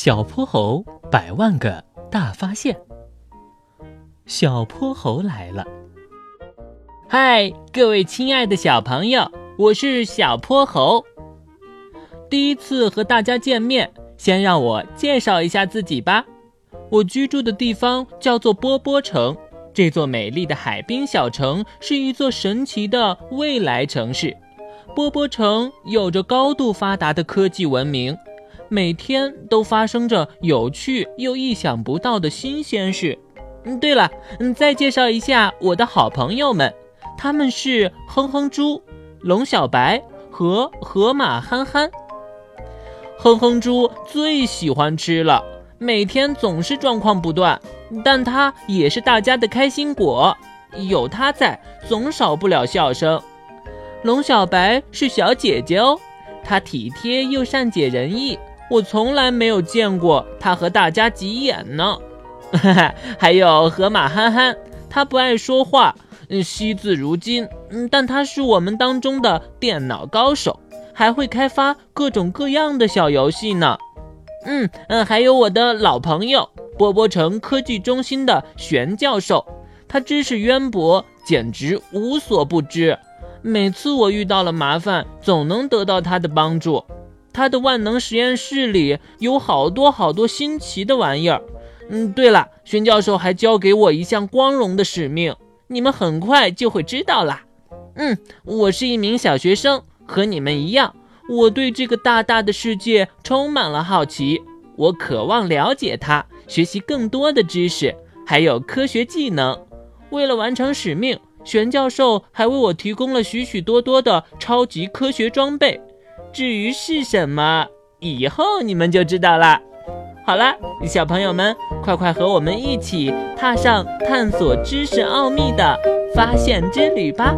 小泼猴百万个大发现。小泼猴来了！嗨，各位亲爱的小朋友，我是小泼猴。第一次和大家见面，先让我介绍一下自己吧。我居住的地方叫做波波城，这座美丽的海滨小城是一座神奇的未来城市。波波城有着高度发达的科技文明。每天都发生着有趣又意想不到的新鲜事。嗯，对了，嗯，再介绍一下我的好朋友们，他们是哼哼猪、龙小白和河马憨憨。哼哼猪最喜欢吃了，每天总是状况不断，但它也是大家的开心果，有它在，总少不了笑声。龙小白是小姐姐哦，她体贴又善解人意。我从来没有见过他和大家急眼呢，哈哈，还有河马憨憨，他不爱说话，惜字如金，嗯，但他是我们当中的电脑高手，还会开发各种各样的小游戏呢，嗯嗯，还有我的老朋友波波城科技中心的玄教授，他知识渊博，简直无所不知，每次我遇到了麻烦，总能得到他的帮助。他的万能实验室里有好多好多新奇的玩意儿。嗯，对了，玄教授还交给我一项光荣的使命，你们很快就会知道啦。嗯，我是一名小学生，和你们一样，我对这个大大的世界充满了好奇，我渴望了解它，学习更多的知识，还有科学技能。为了完成使命，玄教授还为我提供了许许多多的超级科学装备。至于是什么，以后你们就知道了。好了，小朋友们，快快和我们一起踏上探索知识奥秘的发现之旅吧！